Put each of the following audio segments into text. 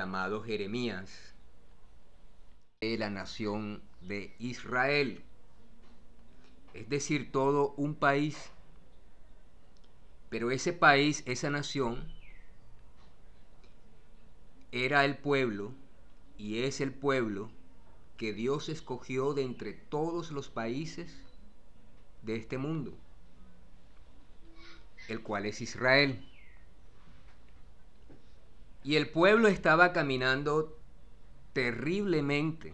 llamado Jeremías de la nación de Israel, es decir, todo un país. Pero ese país, esa nación, era el pueblo y es el pueblo que Dios escogió de entre todos los países de este mundo, el cual es Israel. Y el pueblo estaba caminando terriblemente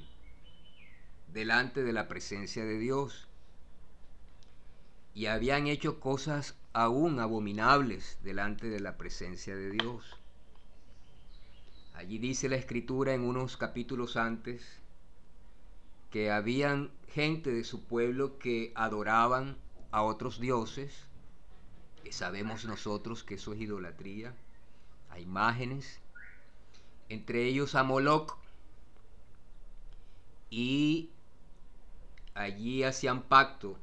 delante de la presencia de Dios. Y habían hecho cosas aún abominables delante de la presencia de Dios. Allí dice la escritura en unos capítulos antes que habían gente de su pueblo que adoraban a otros dioses, que sabemos nosotros que eso es idolatría imágenes, entre ellos a Moloch, y allí hacían pacto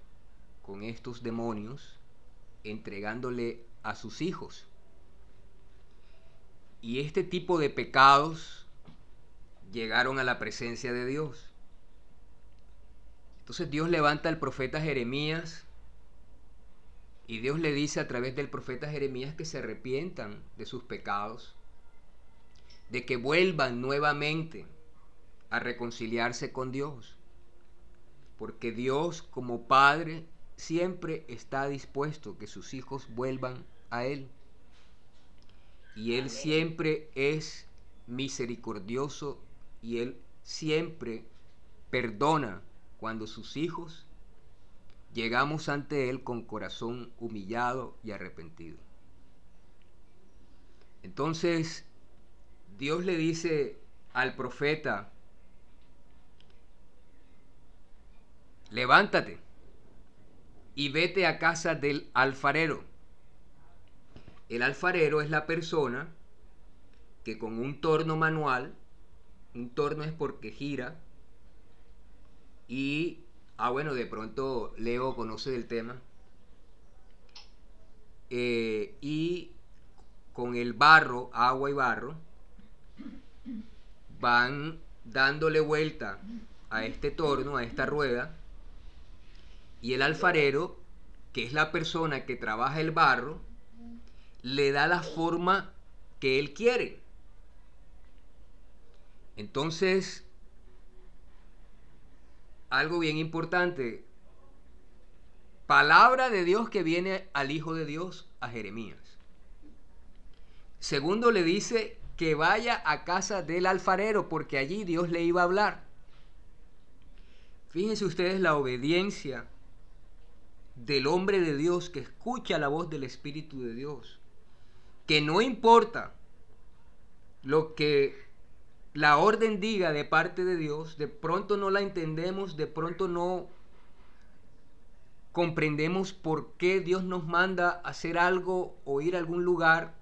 con estos demonios, entregándole a sus hijos. Y este tipo de pecados llegaron a la presencia de Dios. Entonces Dios levanta al profeta Jeremías y Dios le dice a través del profeta Jeremías que se arrepientan de sus pecados, de que vuelvan nuevamente a reconciliarse con Dios. Porque Dios como Padre siempre está dispuesto que sus hijos vuelvan a Él. Y Él siempre es misericordioso y Él siempre perdona cuando sus hijos llegamos ante Él con corazón humillado y arrepentido. Entonces, Dios le dice al profeta, levántate y vete a casa del alfarero. El alfarero es la persona que con un torno manual, un torno es porque gira, y Ah, bueno, de pronto Leo conoce del tema. Eh, y con el barro, agua y barro, van dándole vuelta a este torno, a esta rueda, y el alfarero, que es la persona que trabaja el barro, le da la forma que él quiere. Entonces, algo bien importante. Palabra de Dios que viene al Hijo de Dios, a Jeremías. Segundo le dice que vaya a casa del alfarero porque allí Dios le iba a hablar. Fíjense ustedes la obediencia del hombre de Dios que escucha la voz del Espíritu de Dios. Que no importa lo que la orden diga de parte de Dios, de pronto no la entendemos, de pronto no comprendemos por qué Dios nos manda hacer algo o ir a algún lugar,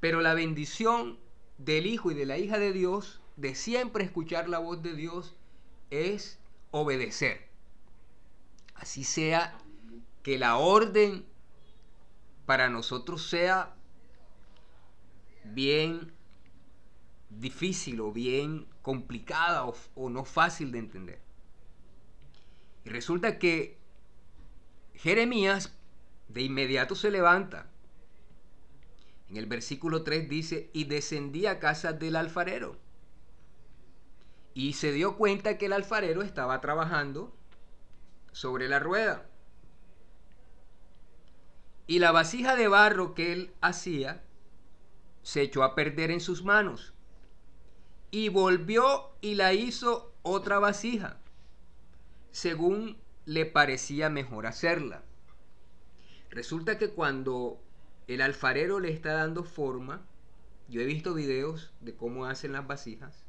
pero la bendición del Hijo y de la hija de Dios, de siempre escuchar la voz de Dios, es obedecer. Así sea que la orden para nosotros sea bien difícil o bien complicada o, no fácil de entender. Y resulta que Jeremías de inmediato se levanta. En el versículo 3 dice, y descendía a casa del alfarero. Y se dio cuenta que el alfarero estaba trabajando sobre la rueda. Y la vasija de barro que él hacía se echó a perder en sus manos y volvió y la hizo otra vasija, según le parecía mejor hacerla. Resulta que cuando el alfarero le está dando forma, yo he visto videos de cómo hacen las vasijas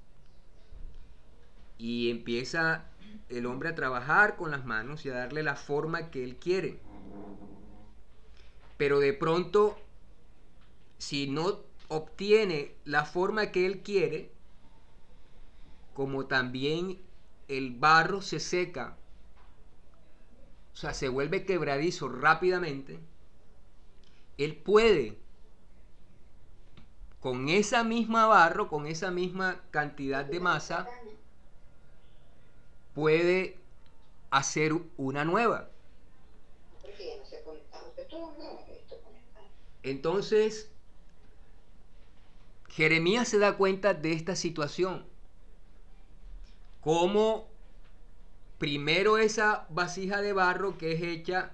y empieza el hombre a trabajar con las manos y a darle la forma que él quiere. Pero de pronto, si no obtiene la forma que él quiere, como también el barro se seca, o sea, se vuelve quebradizo rápidamente, él puede, con esa misma barro, con esa misma cantidad de masa, puede hacer una nueva. Entonces, Jeremías se da cuenta de esta situación. Cómo primero esa vasija de barro que es hecha,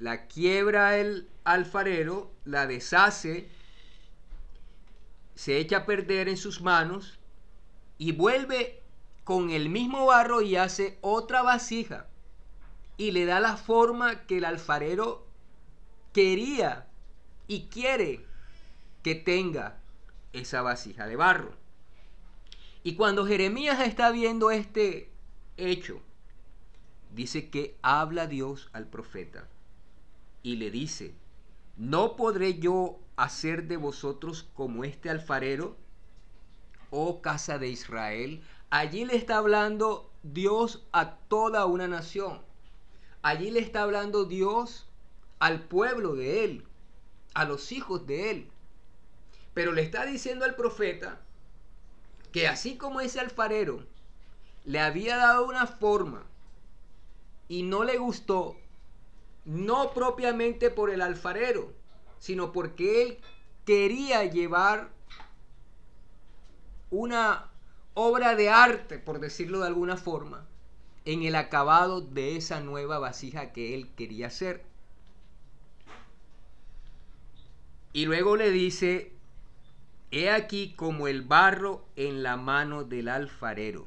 la quiebra el alfarero, la deshace, se echa a perder en sus manos y vuelve con el mismo barro y hace otra vasija y le da la forma que el alfarero quería y quiere que tenga esa vasija de barro. Y cuando Jeremías está viendo este hecho, dice que habla Dios al profeta y le dice, ¿no podré yo hacer de vosotros como este alfarero, oh casa de Israel? Allí le está hablando Dios a toda una nación. Allí le está hablando Dios al pueblo de él, a los hijos de él. Pero le está diciendo al profeta que así como ese alfarero le había dado una forma y no le gustó, no propiamente por el alfarero, sino porque él quería llevar una obra de arte, por decirlo de alguna forma, en el acabado de esa nueva vasija que él quería hacer. Y luego le dice, he aquí como el barro en la mano del alfarero.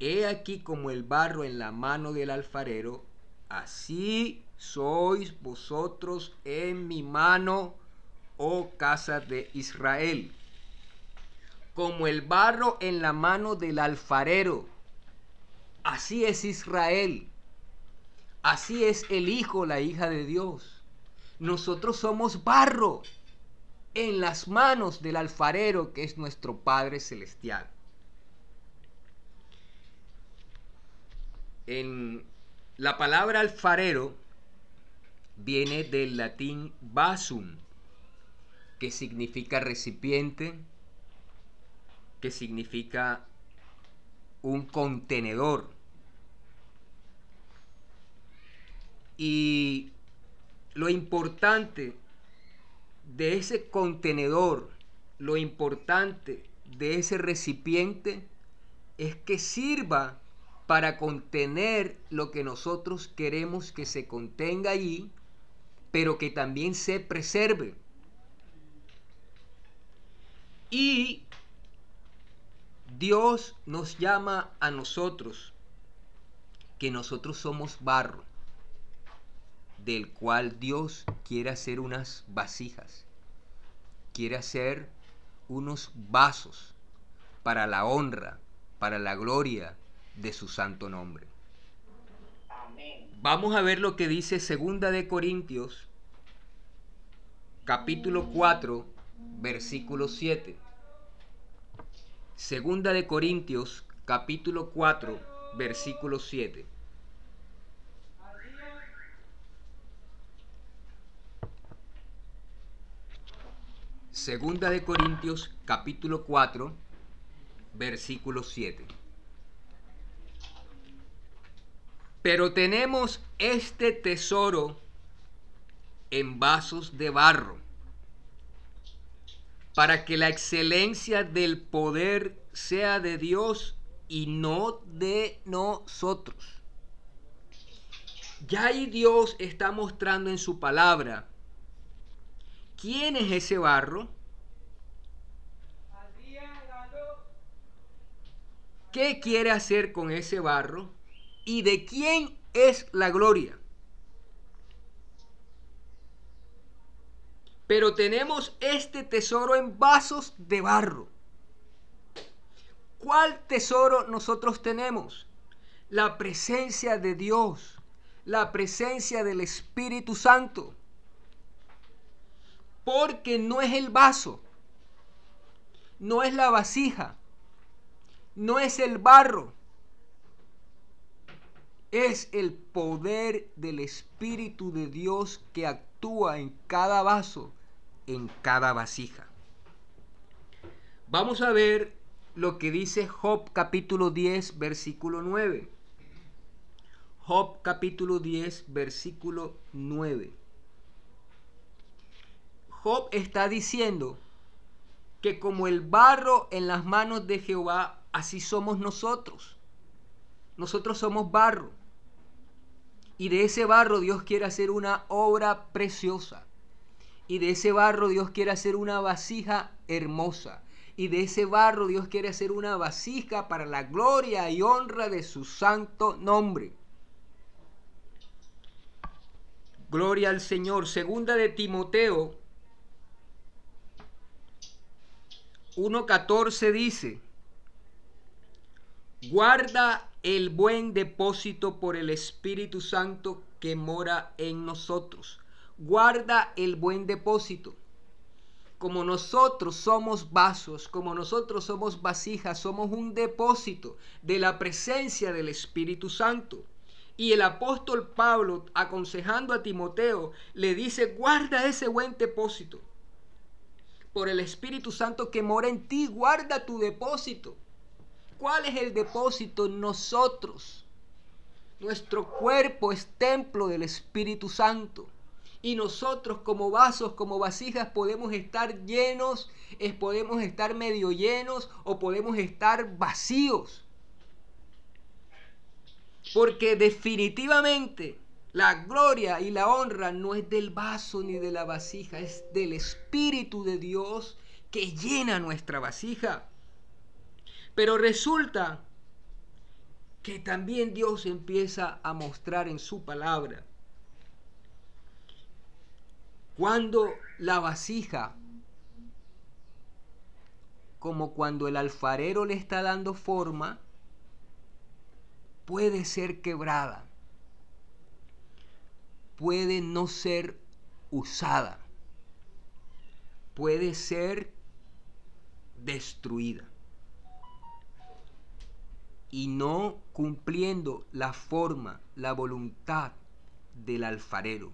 He aquí como el barro en la mano del alfarero, así sois vosotros en mi mano, oh casa de Israel como el barro en la mano del alfarero. Así es Israel. Así es el Hijo, la hija de Dios. Nosotros somos barro en las manos del alfarero que es nuestro Padre Celestial. En la palabra alfarero viene del latín basum, que significa recipiente, que significa un contenedor. Y lo importante de ese contenedor, lo importante de ese recipiente es que sirva para contener lo que nosotros queremos que se contenga allí, pero que también se preserve. Y Dios nos llama a nosotros, que nosotros somos barro, del cual Dios quiere hacer unas vasijas, quiere hacer unos vasos para la honra, para la gloria de su santo nombre. Vamos a ver lo que dice Segunda de Corintios, capítulo 4, versículo 7. Segunda de Corintios, capítulo 4, versículo 7. Segunda de Corintios, capítulo 4, versículo 7. Pero tenemos este tesoro en vasos de barro para que la excelencia del poder sea de Dios y no de nosotros. Ya ahí Dios está mostrando en su palabra quién es ese barro, qué quiere hacer con ese barro y de quién es la gloria. Pero tenemos este tesoro en vasos de barro. ¿Cuál tesoro nosotros tenemos? La presencia de Dios, la presencia del Espíritu Santo. Porque no es el vaso, no es la vasija, no es el barro, es el poder del Espíritu de Dios que actúa en cada vaso en cada vasija. Vamos a ver lo que dice Job capítulo 10, versículo 9. Job capítulo 10, versículo 9. Job está diciendo que como el barro en las manos de Jehová, así somos nosotros. Nosotros somos barro. Y de ese barro Dios quiere hacer una obra preciosa. Y de ese barro Dios quiere hacer una vasija hermosa. Y de ese barro Dios quiere hacer una vasija para la gloria y honra de su santo nombre. Gloria al Señor. Segunda de Timoteo 1.14 dice, guarda el buen depósito por el Espíritu Santo que mora en nosotros guarda el buen depósito. Como nosotros somos vasos, como nosotros somos vasijas, somos un depósito de la presencia del Espíritu Santo. Y el apóstol Pablo, aconsejando a Timoteo, le dice, guarda ese buen depósito. Por el Espíritu Santo que mora en ti, guarda tu depósito. ¿Cuál es el depósito? Nosotros. Nuestro cuerpo es templo del Espíritu Santo. Y nosotros como vasos, como vasijas, podemos estar llenos, podemos estar medio llenos o podemos estar vacíos. Porque definitivamente la gloria y la honra no es del vaso ni de la vasija, es del Espíritu de Dios que llena nuestra vasija. Pero resulta que también Dios empieza a mostrar en su palabra cuando la vasija, como cuando el alfarero le está dando forma, puede ser quebrada, puede no ser usada, puede ser destruida. Y no cumpliendo la forma, la voluntad del alfarero.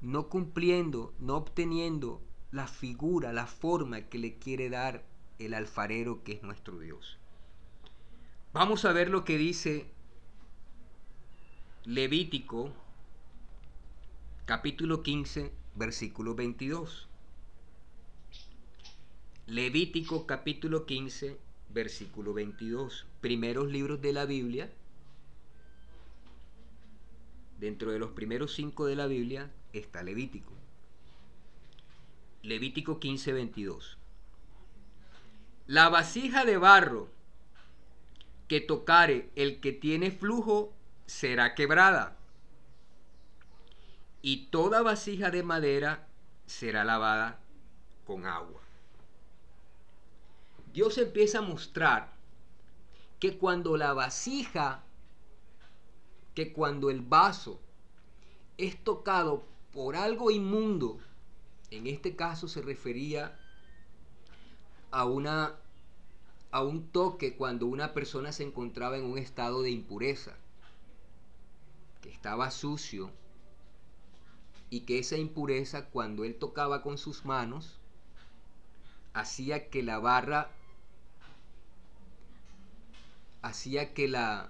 No cumpliendo, no obteniendo la figura, la forma que le quiere dar el alfarero que es nuestro Dios. Vamos a ver lo que dice Levítico capítulo 15 versículo 22. Levítico capítulo 15 versículo 22. Primeros libros de la Biblia. Dentro de los primeros cinco de la Biblia está Levítico. Levítico 15:22. La vasija de barro que tocare el que tiene flujo será quebrada, y toda vasija de madera será lavada con agua. Dios empieza a mostrar que cuando la vasija, que cuando el vaso es tocado por algo inmundo, en este caso se refería a una a un toque cuando una persona se encontraba en un estado de impureza, que estaba sucio y que esa impureza cuando él tocaba con sus manos hacía que la barra hacía que la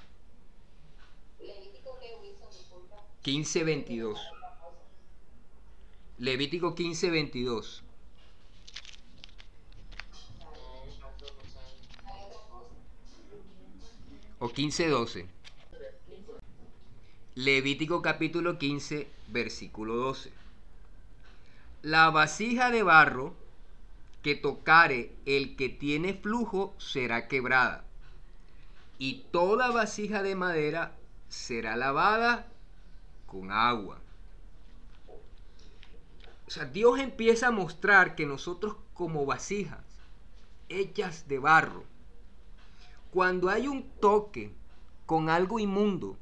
1522 Levítico 15, 22. O 15, 12. Levítico capítulo 15, versículo 12. La vasija de barro que tocare el que tiene flujo será quebrada, y toda vasija de madera será lavada con agua O sea, Dios empieza a mostrar que nosotros como vasijas hechas de barro, cuando hay un toque con algo inmundo,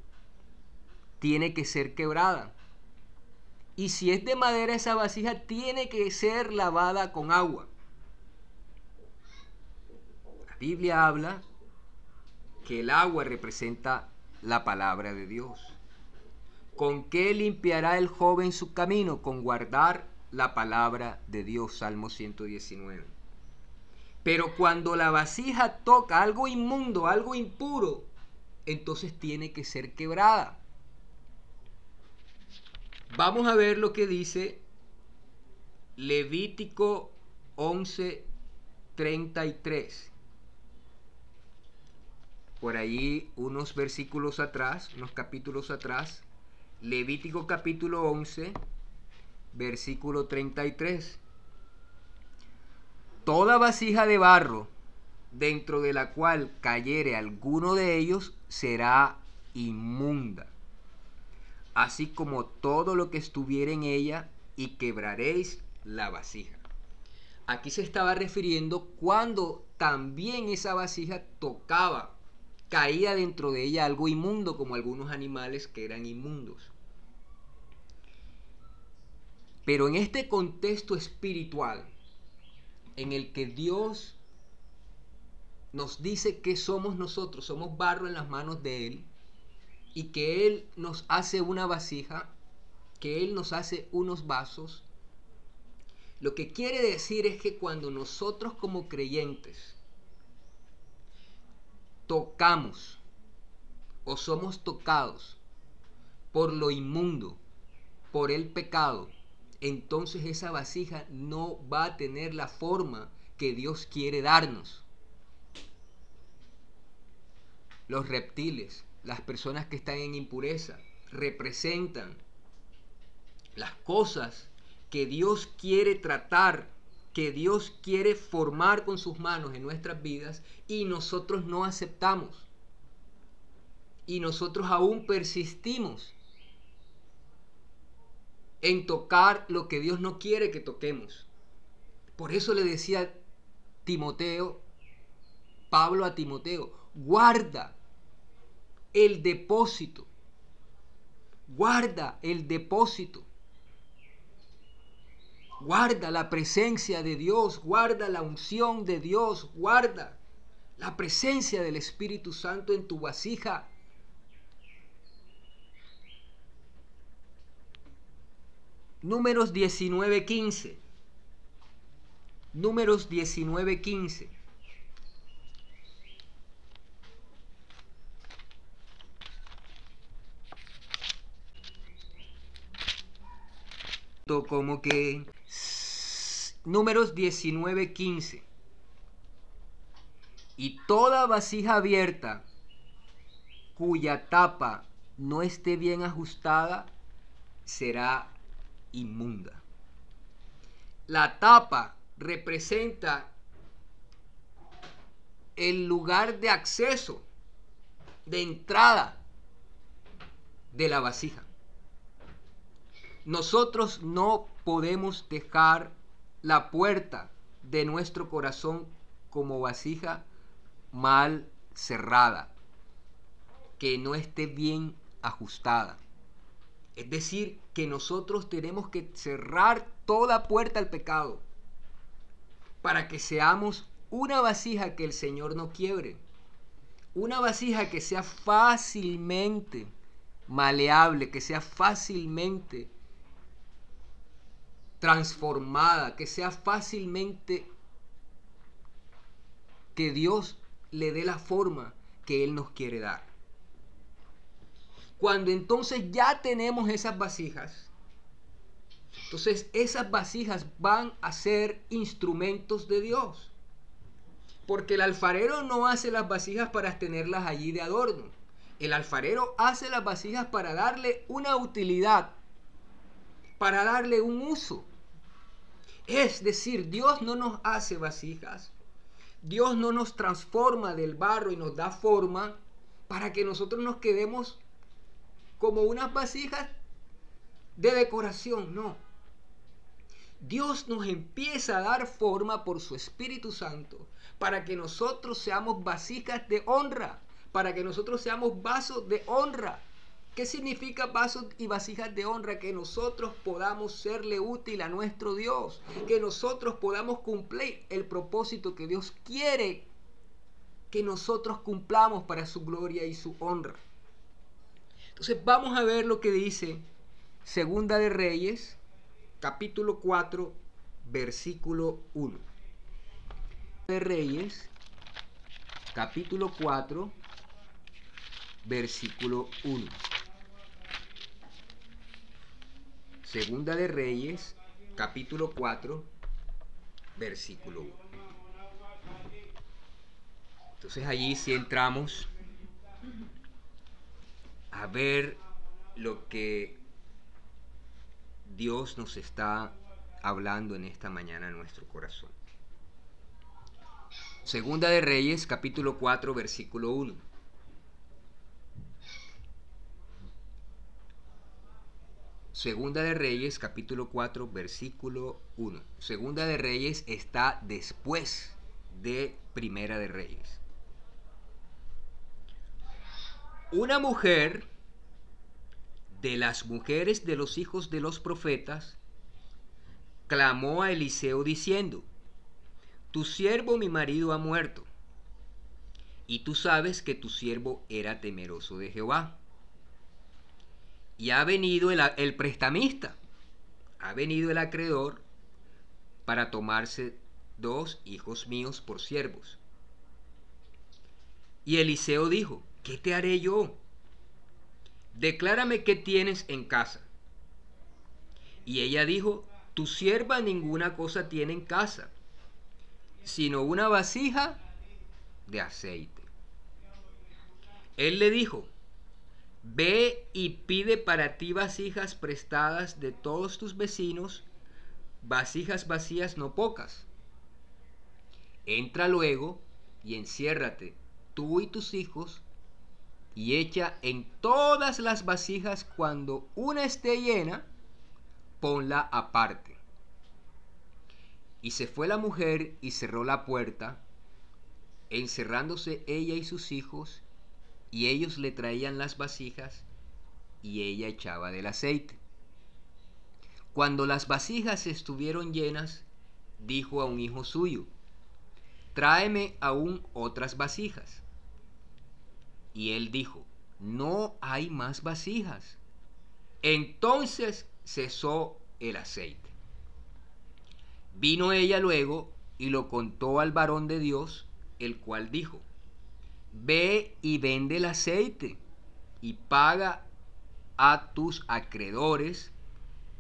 tiene que ser quebrada. Y si es de madera esa vasija, tiene que ser lavada con agua. La Biblia habla que el agua representa la palabra de Dios. ¿Con qué limpiará el joven su camino? Con guardar la palabra de Dios, Salmo 119. Pero cuando la vasija toca algo inmundo, algo impuro, entonces tiene que ser quebrada. Vamos a ver lo que dice Levítico 11:33. Por ahí unos versículos atrás, unos capítulos atrás, Levítico capítulo 11, versículo 33. Toda vasija de barro dentro de la cual cayere alguno de ellos será inmunda, así como todo lo que estuviera en ella, y quebraréis la vasija. Aquí se estaba refiriendo cuando también esa vasija tocaba, caía dentro de ella algo inmundo, como algunos animales que eran inmundos. Pero en este contexto espiritual, en el que Dios nos dice que somos nosotros, somos barro en las manos de Él y que Él nos hace una vasija, que Él nos hace unos vasos. Lo que quiere decir es que cuando nosotros como creyentes tocamos o somos tocados por lo inmundo, por el pecado, entonces esa vasija no va a tener la forma que Dios quiere darnos los reptiles, las personas que están en impureza, representan las cosas que Dios quiere tratar, que Dios quiere formar con sus manos en nuestras vidas y nosotros no aceptamos. Y nosotros aún persistimos en tocar lo que Dios no quiere que toquemos. Por eso le decía Timoteo, Pablo a Timoteo, guarda el depósito. Guarda el depósito. Guarda la presencia de Dios, guarda la unción de Dios, guarda la presencia del Espíritu Santo en tu vasija. Números 19:15. Números 19:15. Como que números 19, 15. Y toda vasija abierta cuya tapa no esté bien ajustada será inmunda. La tapa representa el lugar de acceso, de entrada de la vasija. Nosotros no podemos dejar la puerta de nuestro corazón como vasija mal cerrada, que no esté bien ajustada. Es decir, que nosotros tenemos que cerrar toda puerta al pecado para que seamos una vasija que el Señor no quiebre. Una vasija que sea fácilmente maleable, que sea fácilmente transformada, que sea fácilmente que Dios le dé la forma que Él nos quiere dar. Cuando entonces ya tenemos esas vasijas, entonces esas vasijas van a ser instrumentos de Dios. Porque el alfarero no hace las vasijas para tenerlas allí de adorno. El alfarero hace las vasijas para darle una utilidad, para darle un uso. Es decir, Dios no nos hace vasijas. Dios no nos transforma del barro y nos da forma para que nosotros nos quedemos como unas vasijas de decoración, no. Dios nos empieza a dar forma por su Espíritu Santo para que nosotros seamos vasijas de honra, para que nosotros seamos vasos de honra. ¿Qué significa vasos y vasijas de honra? Que nosotros podamos serle útil a nuestro Dios, que nosotros podamos cumplir el propósito que Dios quiere que nosotros cumplamos para su gloria y su honra. Entonces vamos a ver lo que dice Segunda de Reyes, capítulo 4, versículo 1. De Reyes, capítulo 4, versículo 1. Segunda de Reyes, capítulo 4, versículo 1. Entonces allí sí entramos a ver lo que Dios nos está hablando en esta mañana en nuestro corazón. Segunda de Reyes, capítulo 4, versículo 1. Segunda de Reyes, capítulo 4, versículo 1. Segunda de Reyes está después de Primera de Reyes. Una mujer de las mujeres de los hijos de los profetas clamó a Eliseo diciendo, Tu siervo mi marido ha muerto, y tú sabes que tu siervo era temeroso de Jehová. Y ha venido el, el prestamista, ha venido el acreedor para tomarse dos hijos míos por siervos. Y Eliseo dijo, ¿qué te haré yo? Declárame qué tienes en casa. Y ella dijo, tu sierva ninguna cosa tiene en casa, sino una vasija de aceite. Él le dijo, ve y pide para ti vasijas prestadas de todos tus vecinos, vasijas vacías no pocas. Entra luego y enciérrate, tú y tus hijos, y echa en todas las vasijas cuando una esté llena, ponla aparte. Y se fue la mujer y cerró la puerta, encerrándose ella y sus hijos, y ellos le traían las vasijas, y ella echaba del aceite. Cuando las vasijas estuvieron llenas, dijo a un hijo suyo, tráeme aún otras vasijas. Y él dijo, no hay más vasijas. Entonces cesó el aceite. Vino ella luego y lo contó al varón de Dios, el cual dijo, ve y vende el aceite y paga a tus acreedores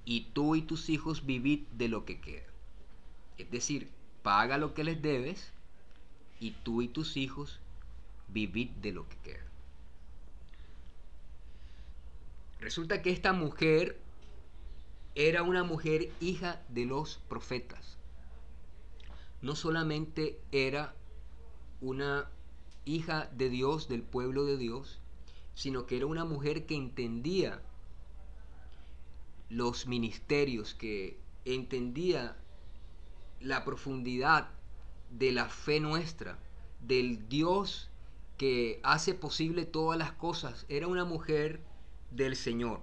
y tú y tus hijos vivid de lo que queda. Es decir, paga lo que les debes y tú y tus hijos vivid de lo que queda. Resulta que esta mujer era una mujer hija de los profetas. No solamente era una hija de Dios, del pueblo de Dios, sino que era una mujer que entendía los ministerios, que entendía la profundidad de la fe nuestra, del Dios que hace posible todas las cosas. Era una mujer del Señor.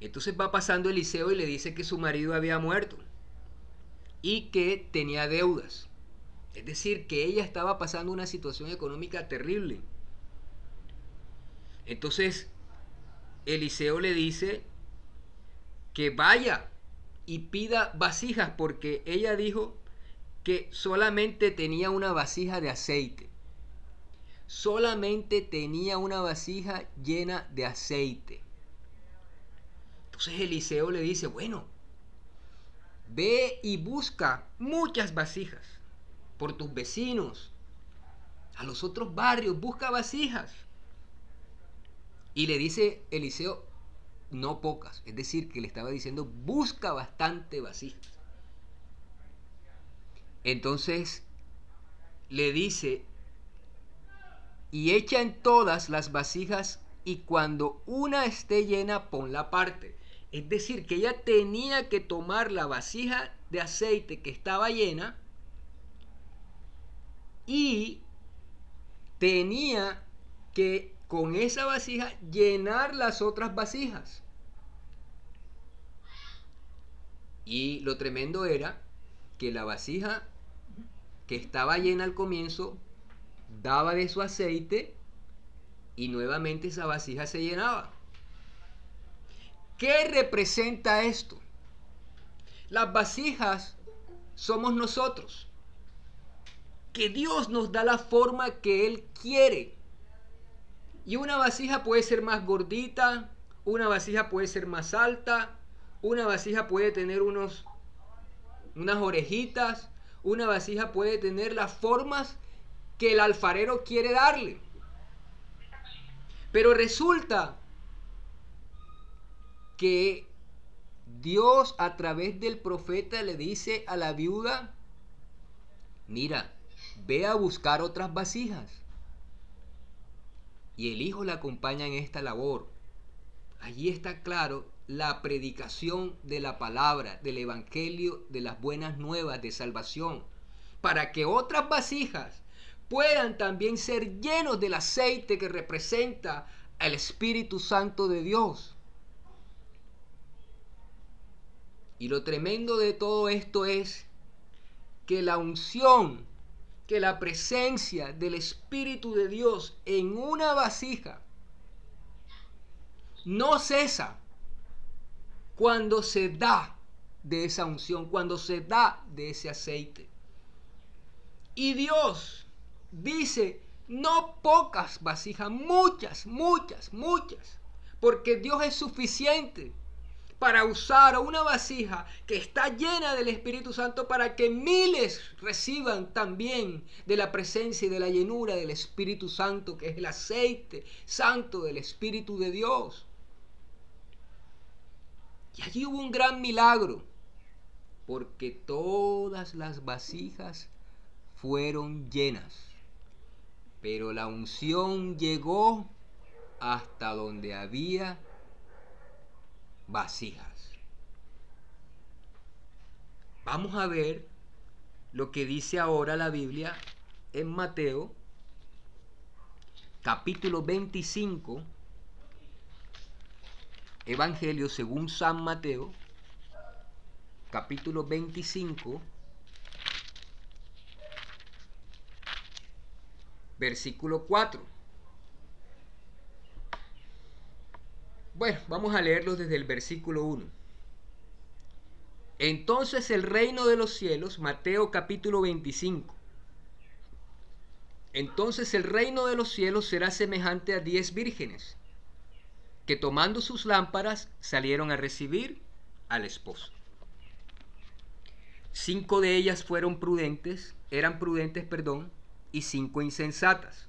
Entonces va pasando Eliseo y le dice que su marido había muerto y que tenía deudas. Es decir, que ella estaba pasando una situación económica terrible. Entonces, Eliseo le dice que vaya y pida vasijas porque ella dijo que solamente tenía una vasija de aceite. Solamente tenía una vasija llena de aceite. Entonces Eliseo le dice, bueno, ve y busca muchas vasijas por tus vecinos, a los otros barrios, busca vasijas. Y le dice Eliseo, no pocas, es decir, que le estaba diciendo, busca bastante vasijas. Entonces le dice, y echa en todas las vasijas, y cuando una esté llena, ponla aparte. Es decir, que ella tenía que tomar la vasija de aceite que estaba llena y tenía que con esa vasija llenar las otras vasijas. Y lo tremendo era que la vasija que estaba llena al comienzo daba de su aceite y nuevamente esa vasija se llenaba. ¿Qué representa esto? Las vasijas somos nosotros. Que Dios nos da la forma que Él quiere. Y una vasija puede ser más gordita, una vasija puede ser más alta, una vasija puede tener unos, unas orejitas, una vasija puede tener las formas que el alfarero quiere darle. Pero resulta que Dios a través del profeta le dice a la viuda, mira, ve a buscar otras vasijas. Y el hijo la acompaña en esta labor. Allí está claro la predicación de la palabra, del evangelio, de las buenas nuevas de salvación, para que otras vasijas puedan también ser llenos del aceite que representa al Espíritu Santo de Dios. Y lo tremendo de todo esto es que la unción, que la presencia del Espíritu de Dios en una vasija no cesa cuando se da de esa unción, cuando se da de ese aceite. Y Dios dice, no pocas vasijas, muchas, muchas, muchas, porque Dios es suficiente para usar una vasija que está llena del Espíritu Santo para que miles reciban también de la presencia y de la llenura del Espíritu Santo, que es el aceite santo del Espíritu de Dios. Y allí hubo un gran milagro, porque todas las vasijas fueron llenas, pero la unción llegó hasta donde había vasijas. Vamos a ver lo que dice ahora la Biblia en Mateo capítulo 25, Evangelio según San Mateo, capítulo 25, versículo 4. Bueno, vamos a leerlo desde el versículo 1. Entonces el reino de los cielos, Mateo capítulo 25. Entonces el reino de los cielos será semejante a diez vírgenes, que tomando sus lámparas salieron a recibir al esposo. Cinco de ellas fueron prudentes, eran prudentes, perdón, y cinco insensatas.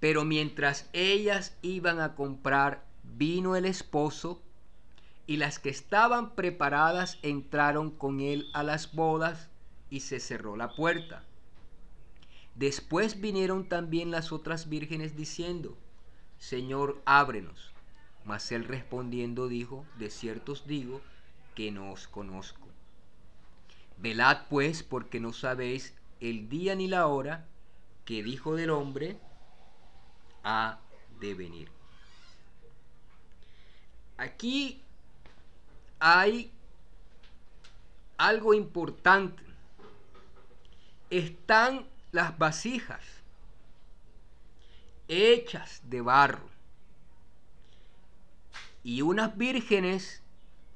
Pero mientras ellas iban a comprar, vino el esposo, y las que estaban preparadas entraron con él a las bodas, y se cerró la puerta. Después vinieron también las otras vírgenes diciendo, Señor, ábrenos. Mas él respondiendo dijo, De cierto os digo que no os conozco. Velad pues, porque no sabéis el día ni la hora que dijo del hombre ha de venir. Aquí hay algo importante. Están las vasijas hechas de barro. Y unas vírgenes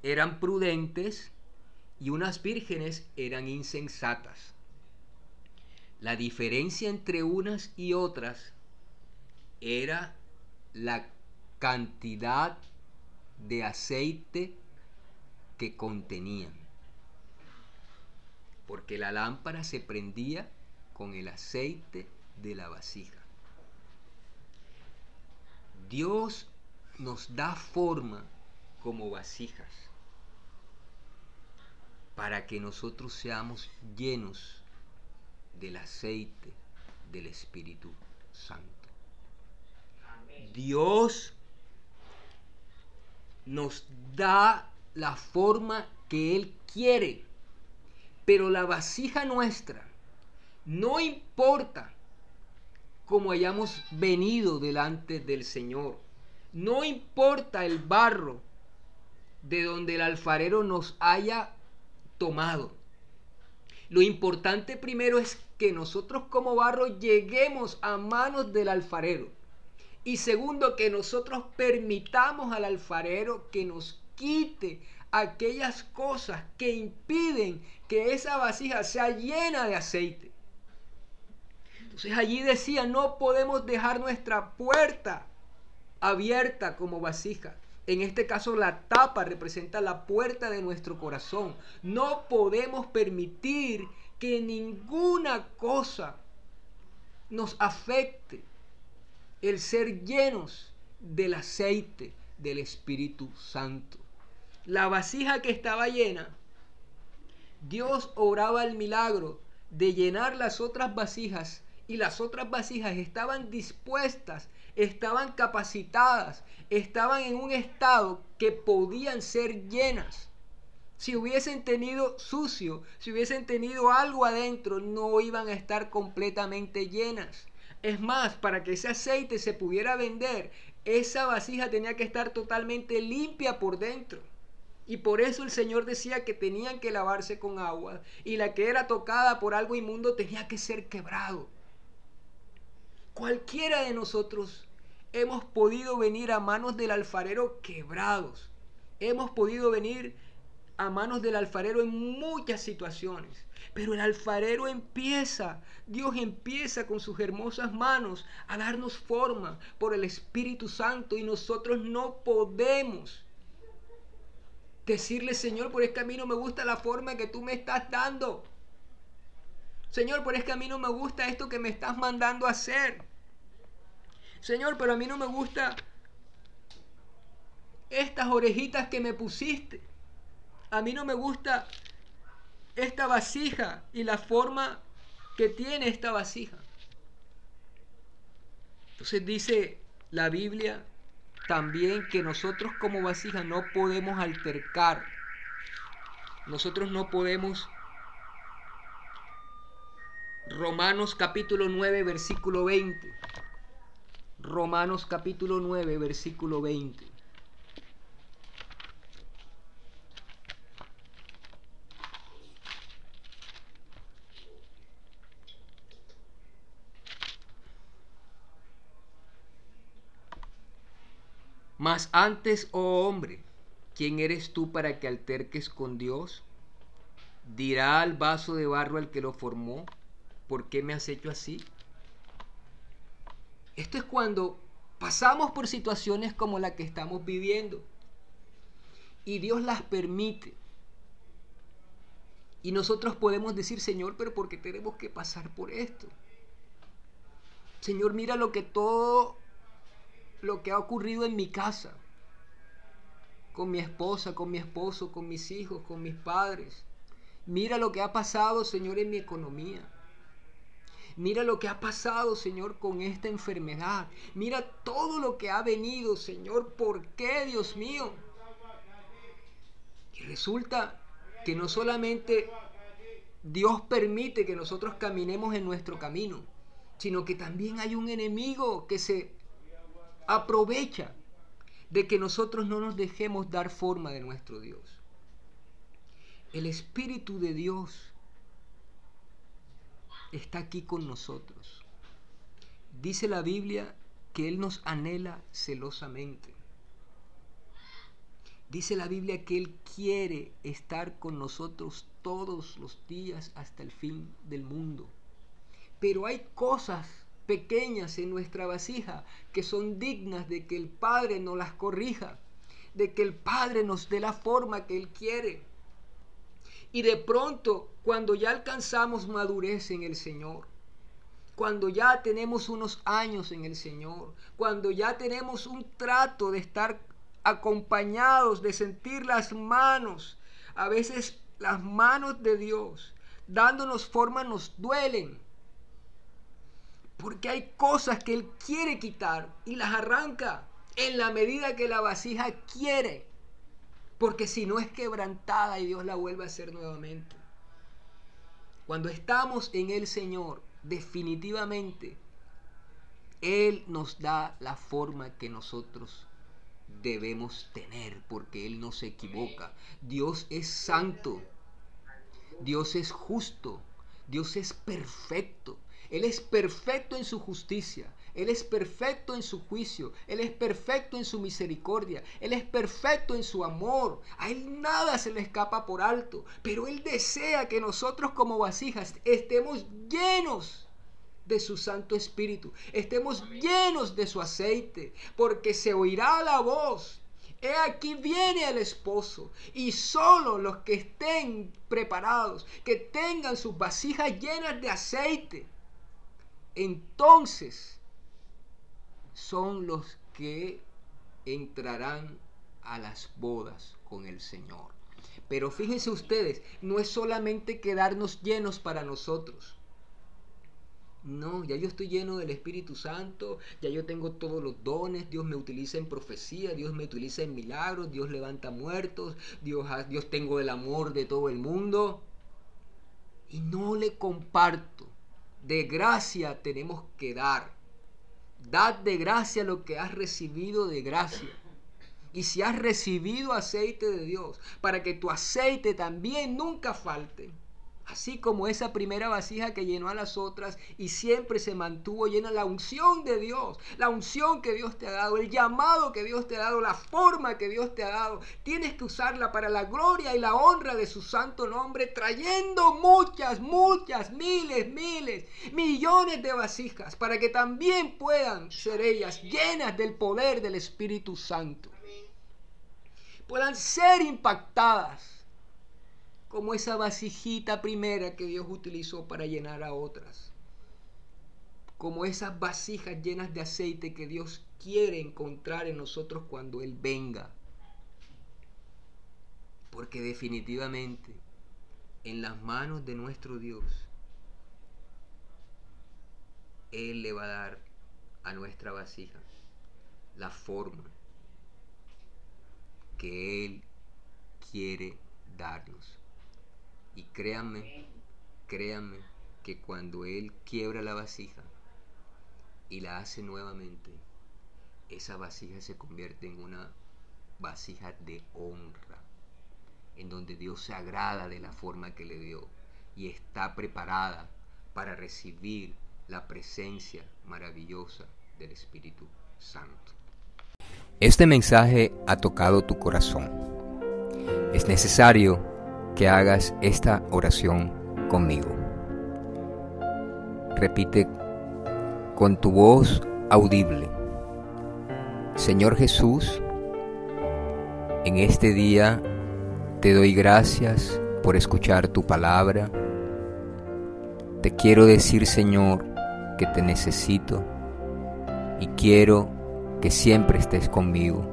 eran prudentes y unas vírgenes eran insensatas. La diferencia entre unas y otras era la cantidad de aceite que contenían. Porque la lámpara se prendía con el aceite de la vasija. Dios nos da forma como vasijas para que nosotros seamos llenos del aceite del Espíritu Santo. Dios nos da la forma que Él quiere, pero la vasija nuestra, no importa cómo hayamos venido delante del Señor, no importa el barro de donde el alfarero nos haya tomado. Lo importante primero es que nosotros como barro lleguemos a manos del alfarero. Y segundo, que nosotros permitamos al alfarero que nos quite aquellas cosas que impiden que esa vasija sea llena de aceite. Entonces allí decía, no podemos dejar nuestra puerta abierta como vasija. En este caso la tapa representa la puerta de nuestro corazón. No podemos permitir que ninguna cosa nos afecte el ser llenos del aceite del Espíritu Santo. La vasija que estaba llena, Dios oraba el milagro de llenar las otras vasijas y las otras vasijas estaban dispuestas, estaban capacitadas, estaban en un estado que podían ser llenas. Si hubiesen tenido sucio, si hubiesen tenido algo adentro, no iban a estar completamente llenas. Es más, para que ese aceite se pudiera vender, esa vasija tenía que estar totalmente limpia por dentro. Y por eso el Señor decía que tenían que lavarse con agua. Y la que era tocada por algo inmundo tenía que ser quebrado. Cualquiera de nosotros hemos podido venir a manos del alfarero quebrados. Hemos podido venir a manos del alfarero en muchas situaciones. Pero el alfarero empieza, Dios empieza con sus hermosas manos a darnos forma por el Espíritu Santo y nosotros no podemos decirle, Señor, por este camino me gusta la forma que tú me estás dando. Señor, por este camino me gusta esto que me estás mandando a hacer. Señor, pero a mí no me gusta estas orejitas que me pusiste a mí no me gusta esta vasija y la forma que tiene esta vasija. Entonces dice la Biblia también que nosotros como vasija no podemos altercar. Nosotros no podemos... Romanos capítulo 9, versículo 20. Romanos capítulo 9, versículo 20. Mas antes, oh hombre, ¿quién eres tú para que alterques con Dios? Dirá al vaso de barro al que lo formó, ¿por qué me has hecho así? Esto es cuando pasamos por situaciones como la que estamos viviendo y Dios las permite. Y nosotros podemos decir, Señor, pero ¿por qué tenemos que pasar por esto? Señor, mira lo que todo lo que ha ocurrido en mi casa, con mi esposa, con mi esposo, con mis hijos, con mis padres. Mira lo que ha pasado, Señor, en mi economía. Mira lo que ha pasado, Señor, con esta enfermedad. Mira todo lo que ha venido, Señor. ¿Por qué, Dios mío? Y resulta que no solamente Dios permite que nosotros caminemos en nuestro camino, sino que también hay un enemigo que se aprovecha de que nosotros no nos dejemos dar forma de nuestro Dios. el Espíritu de Dios está aquí con nosotros. Dice la Biblia que Él nos anhela celosamente. Dice la Biblia que Él quiere estar con nosotros todos los días hasta el fin del mundo. Pero hay cosas pequeñas en nuestra vasija que son dignas de que el Padre nos las corrija, de que el Padre nos dé la forma que Él quiere. Y de pronto, cuando ya alcanzamos madurez en el Señor, cuando ya tenemos unos años en el Señor, cuando ya tenemos un trato de estar acompañados, de sentir las manos, a veces las manos de Dios, dándonos forma, nos duelen. Porque hay cosas que Él quiere quitar y las arranca en la medida que la vasija quiere. Porque si no es quebrantada y Dios la vuelve a hacer nuevamente. Cuando estamos en el Señor, definitivamente, Él nos da la forma que nosotros debemos tener, porque Él no se equivoca. Dios es santo, Dios es justo, Dios es perfecto. Él es perfecto en su justicia. Él es perfecto en su juicio. Él es perfecto en su misericordia. Él es perfecto en su amor. A Él nada se le escapa por alto. Pero Él desea que nosotros como vasijas estemos llenos de su Santo Espíritu. Estemos llenos de su aceite. Porque se oirá la voz He aquí viene el esposo y solo los que estén preparados, que tengan sus vasijas llenas de aceite, entonces son los que entrarán a las bodas con el Señor. Pero fíjense ustedes, no es solamente quedarnos llenos para nosotros. No, ya yo estoy lleno del Espíritu Santo, ya yo tengo todos los dones, Dios me utiliza en profecía, Dios me utiliza en milagros, Dios levanta muertos, Dios, Dios tengo el amor de todo el mundo. Y no le comparto. De gracia tenemos que dar. Dad de gracia lo que has recibido de gracia. Y si has recibido aceite de Dios, para que tu aceite también nunca falte Así como esa primera vasija que llenó a las otras y siempre se mantuvo llena la unción de Dios, la unción que Dios te ha dado, el llamado que Dios te ha dado, la forma que Dios te ha dado. Tienes que usarla para la gloria y la honra de su santo nombre, trayendo muchas, muchas, miles, miles, millones de vasijas para que también puedan ser ellas llenas del poder del Espíritu Santo. Puedan ser impactadas como esa vasijita primera que Dios utilizó para llenar a otras. Como esas vasijas llenas de aceite que Dios quiere encontrar en nosotros cuando Él venga. Porque definitivamente en las manos de nuestro Dios, Él le va a dar a nuestra vasija la forma que Él quiere darnos. Y créanme, créanme que cuando Él quiebra la vasija y la hace nuevamente, esa vasija se convierte en una vasija de honra, en donde Dios se agrada de la forma que le dio y está preparada para recibir la presencia maravillosa del Espíritu Santo. Este mensaje ha tocado tu corazón. Es necesario que hagas esta oración conmigo. Repite con tu voz audible. Señor Jesús, en este día te doy gracias por escuchar tu palabra. Te quiero decir, Señor, que te necesito y quiero que siempre estés conmigo.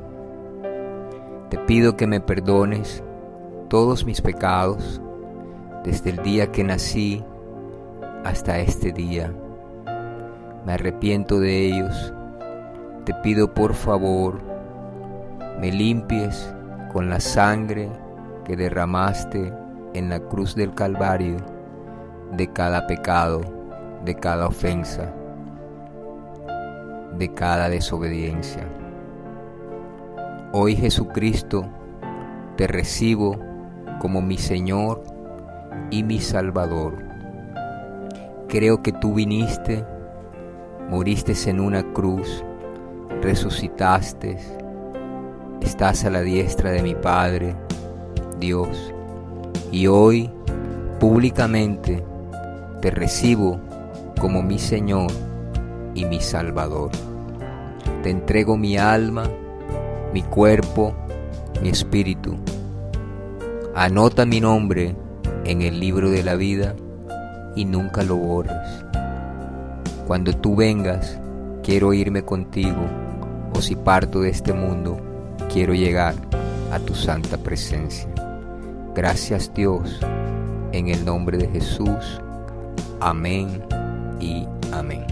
Te pido que me perdones todos mis pecados desde el día que nací hasta este día. Me arrepiento de ellos. Te pido por favor, me limpies con la sangre que derramaste en la cruz del Calvario de cada pecado, de cada ofensa, de cada desobediencia. Hoy Jesucristo, te recibo como mi Señor y mi Salvador. Creo que tú viniste, moriste en una cruz, resucitaste, estás a la diestra de mi Padre, Dios, y hoy públicamente te recibo como mi Señor y mi Salvador. Te entrego mi alma, mi cuerpo, mi espíritu. Anota mi nombre en el libro de la vida y nunca lo borres. Cuando tú vengas, quiero irme contigo, o si parto de este mundo, quiero llegar a tu santa presencia. Gracias Dios, en el nombre de Jesús. Amén y amén.